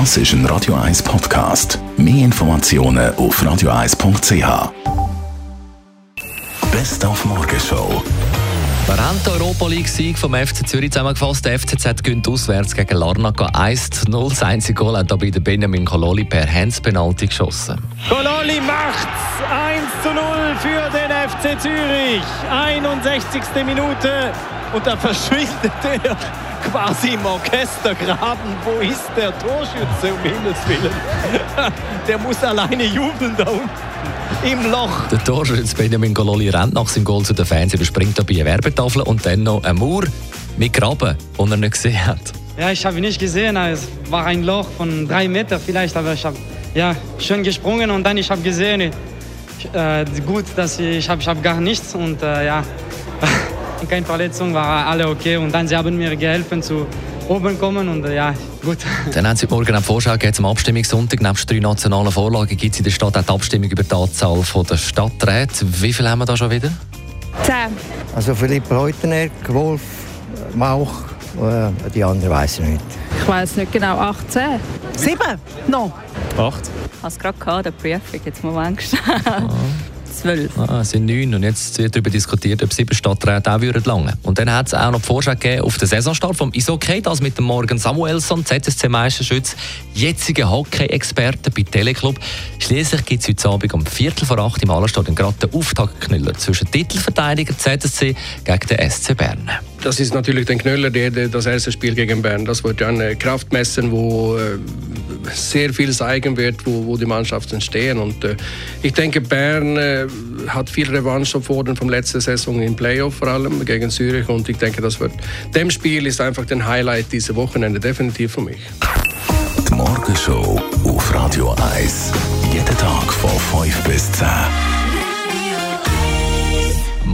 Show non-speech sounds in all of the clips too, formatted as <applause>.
Das ist ein Radio 1 Podcast. Mehr Informationen auf radio1.ch. Best auf Morgenshow. Haben den Europa League-Sieg vom FC Zürich zusammengefasst. Der FCZ gönnt auswärts gegen Larnaca 1 0. Das einzige Goal hat dabei der Benjamin Kololi per Handspenalty geschossen. Kololi macht's 1 zu 0 für den FC Zürich. 61. Minute und da verschwindet er quasi im Orchestergraben. Wo ist der Torschütze, um Himmels Willen? <laughs> Der muss alleine jubeln da unten im Loch. Der Torschütze Benjamin Gololi rennt nach seinem Goal zu den Fans, überspringt dabei eine Werbetafel und dann noch ein Mauer mit Graben, den er nicht gesehen hat. Ja, ich habe ihn nicht gesehen. Es war ein Loch von drei Metern vielleicht, aber ich habe ja, schön gesprungen und dann ich habe gesehen, äh, gut, dass ich, ich habe ich hab gar nichts und äh, ja, <laughs> keine Verletzung, war alle okay und dann sie haben mir geholfen zu oben kommen und äh, ja, gut. Dann haben Sie morgen auch Vorschau gegeben zum Abstimmungssonntag. Nebst drei nationalen Vorlagen gibt es in der Stadt auch die Abstimmung über die Anzahl der Stadträte. Wie viel haben wir da schon wieder? Zehn. Also Philipp Reutener, Wolf, Mauch, äh, die anderen weiß ich nicht. Ich weiß nicht genau, 18. Sieben? No. Acht. Ich habe es gerade gehabt, der Prüfung, jetzt mal Angst. Zwölf. Ah, es sind neun und jetzt wird darüber diskutiert, ob sieben Stadträte auch würden langen. Und dann hat es auch noch die Vorschau gegeben auf den Saisonstart vom Isokay, das mit dem Morgan Samuelsson, ZSC-Meisterschütz, jetziger Hockey-Experte bei Teleclub. Schließlich gibt es heute Abend um Viertel vor acht im Hallenstadion gerade den Auftaktknüller zwischen Titelverteidiger ZSC gegen den SC Bern. Das ist natürlich den Knüller, der, der das erste Spiel gegen Bern. Das wird eine Kraft messen, wo äh, sehr viel zeigen wird, wo, wo die Mannschaften stehen. Und äh, ich denke, Bern äh, hat viel Revanche gefordert vom letzten Saison im Playoff vor allem gegen Zürich. Und ich denke, das wird dem Spiel ist einfach den Highlight diese Wochenende definitiv für mich. Die Morgenshow auf Radio 1. Jeden Tag von 5 bis 10.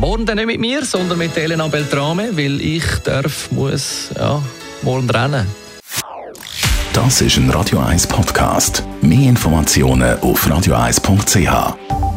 Morgen dann nicht mit mir, sondern mit Elena Beltrame, weil ich darf, muss, ja, morgen rennen. Das ist ein Radio 1 Podcast. Mehr Informationen auf radio1.ch.